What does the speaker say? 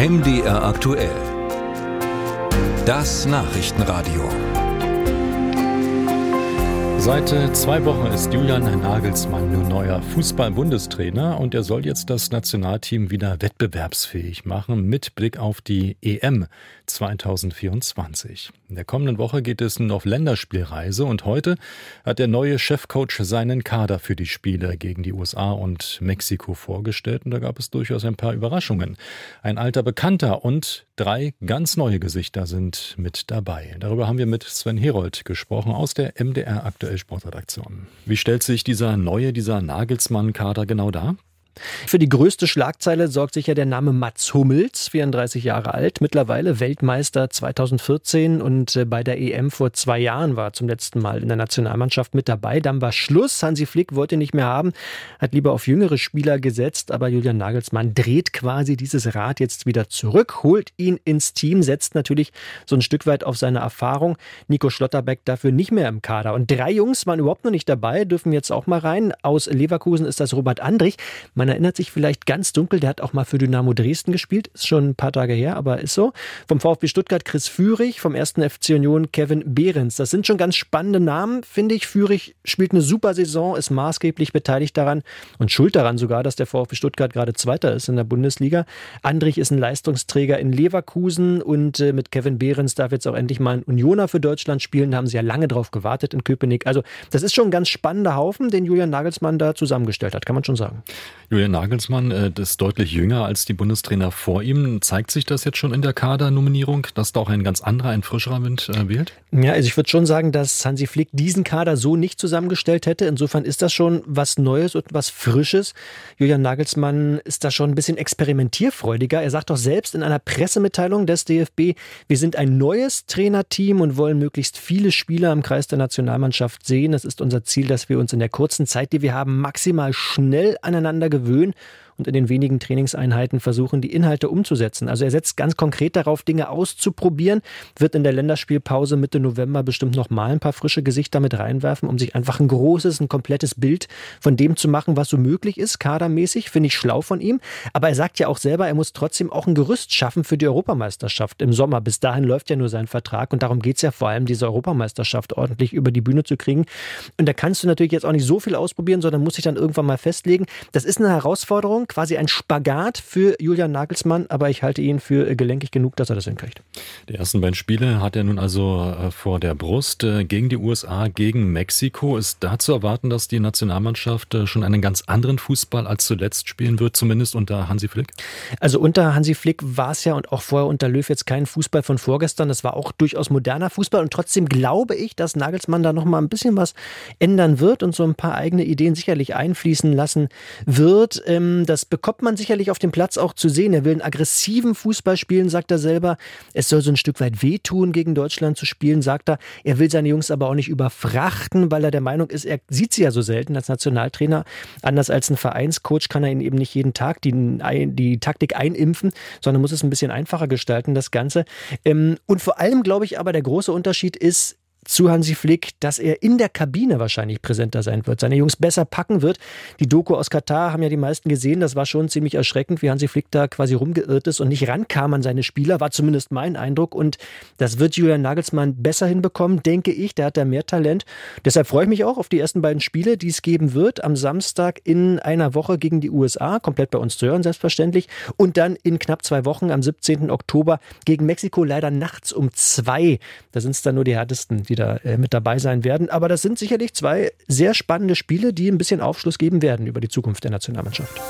MDR aktuell. Das Nachrichtenradio. Seit äh, zwei Wochen ist Julian Nagelsmann nun neuer Fußball-Bundestrainer und er soll jetzt das Nationalteam wieder wettbewerbsfähig machen mit Blick auf die EM 2024. In der kommenden Woche geht es nun auf Länderspielreise und heute hat der neue Chefcoach seinen Kader für die Spiele gegen die USA und Mexiko vorgestellt und da gab es durchaus ein paar Überraschungen. Ein alter Bekannter und drei ganz neue Gesichter sind mit dabei. Darüber haben wir mit Sven Herold gesprochen aus der MDR Aktuell Sportredaktion. Wie stellt sich dieser neue, dieser Nagelsmann-Kader genau dar? Für die größte Schlagzeile sorgt sich ja der Name Mats Hummels, 34 Jahre alt, mittlerweile Weltmeister 2014 und äh, bei der EM vor zwei Jahren war zum letzten Mal in der Nationalmannschaft mit dabei. Dann war Schluss. Hansi Flick wollte nicht mehr haben, hat lieber auf jüngere Spieler gesetzt, aber Julian Nagelsmann dreht quasi dieses Rad jetzt wieder zurück, holt ihn ins Team, setzt natürlich so ein Stück weit auf seine Erfahrung. Nico Schlotterbeck dafür nicht mehr im Kader. Und drei Jungs waren überhaupt noch nicht dabei, dürfen jetzt auch mal rein. Aus Leverkusen ist das Robert Andrich. Man erinnert sich vielleicht ganz dunkel, der hat auch mal für Dynamo Dresden gespielt, ist schon ein paar Tage her, aber ist so. Vom VfB Stuttgart Chris Führig, vom ersten FC Union Kevin Behrens. Das sind schon ganz spannende Namen, finde ich. Führig spielt eine super Saison, ist maßgeblich beteiligt daran und schuld daran sogar, dass der VfB Stuttgart gerade Zweiter ist in der Bundesliga. Andrich ist ein Leistungsträger in Leverkusen und äh, mit Kevin Behrens darf jetzt auch endlich mal ein Unioner für Deutschland spielen. Da haben sie ja lange drauf gewartet in Köpenick. Also das ist schon ein ganz spannender Haufen, den Julian Nagelsmann da zusammengestellt hat, kann man schon sagen. Julian Nagelsmann äh, ist deutlich jünger als die Bundestrainer vor ihm. Zeigt sich das jetzt schon in der Kadernominierung, dass da auch ein ganz anderer, ein frischerer Wind äh, wählt? Ja, also ich würde schon sagen, dass Hansi Flick diesen Kader so nicht zusammengestellt hätte. Insofern ist das schon was Neues und was Frisches. Julian Nagelsmann ist da schon ein bisschen experimentierfreudiger. Er sagt doch selbst in einer Pressemitteilung des DFB, wir sind ein neues Trainerteam und wollen möglichst viele Spieler im Kreis der Nationalmannschaft sehen. Es ist unser Ziel, dass wir uns in der kurzen Zeit, die wir haben, maximal schnell aneinander gewöhnen gewöhnen und in den wenigen Trainingseinheiten versuchen, die Inhalte umzusetzen. Also er setzt ganz konkret darauf, Dinge auszuprobieren, wird in der Länderspielpause Mitte November bestimmt noch mal ein paar frische Gesichter mit reinwerfen, um sich einfach ein großes, ein komplettes Bild von dem zu machen, was so möglich ist, kadermäßig. Finde ich schlau von ihm. Aber er sagt ja auch selber, er muss trotzdem auch ein Gerüst schaffen für die Europameisterschaft im Sommer. Bis dahin läuft ja nur sein Vertrag und darum geht es ja vor allem, diese Europameisterschaft ordentlich über die Bühne zu kriegen. Und da kannst du natürlich jetzt auch nicht so viel ausprobieren, sondern muss sich dann irgendwann mal festlegen. Das ist eine Herausforderung quasi ein Spagat für Julian Nagelsmann, aber ich halte ihn für gelenkig genug, dass er das hinkriegt. Die ersten beiden Spiele hat er nun also äh, vor der Brust äh, gegen die USA, gegen Mexiko. Ist da zu erwarten, dass die Nationalmannschaft äh, schon einen ganz anderen Fußball als zuletzt spielen wird, zumindest unter Hansi Flick? Also unter Hansi Flick war es ja und auch vorher unter Löw jetzt kein Fußball von vorgestern. Das war auch durchaus moderner Fußball und trotzdem glaube ich, dass Nagelsmann da noch mal ein bisschen was ändern wird und so ein paar eigene Ideen sicherlich einfließen lassen wird. Ähm, das das bekommt man sicherlich auf dem Platz auch zu sehen. Er will einen aggressiven Fußball spielen, sagt er selber. Es soll so ein Stück weit wehtun, gegen Deutschland zu spielen, sagt er. Er will seine Jungs aber auch nicht überfrachten, weil er der Meinung ist, er sieht sie ja so selten als Nationaltrainer. Anders als ein Vereinscoach kann er ihnen eben nicht jeden Tag die, die Taktik einimpfen, sondern muss es ein bisschen einfacher gestalten, das Ganze. Ähm, und vor allem glaube ich aber, der große Unterschied ist, zu Hansi Flick, dass er in der Kabine wahrscheinlich präsenter sein wird, seine Jungs besser packen wird. Die Doku aus Katar haben ja die meisten gesehen, das war schon ziemlich erschreckend, wie Hansi Flick da quasi rumgeirrt ist und nicht rankam an seine Spieler, war zumindest mein Eindruck und das wird Julian Nagelsmann besser hinbekommen, denke ich, der hat da mehr Talent. Deshalb freue ich mich auch auf die ersten beiden Spiele, die es geben wird, am Samstag in einer Woche gegen die USA, komplett bei uns zu hören, selbstverständlich, und dann in knapp zwei Wochen am 17. Oktober gegen Mexiko, leider nachts um zwei. Da sind es dann nur die härtesten, die da äh, mit dabei sein werden. Aber das sind sicherlich zwei sehr spannende Spiele, die ein bisschen Aufschluss geben werden über die Zukunft der Nationalmannschaft.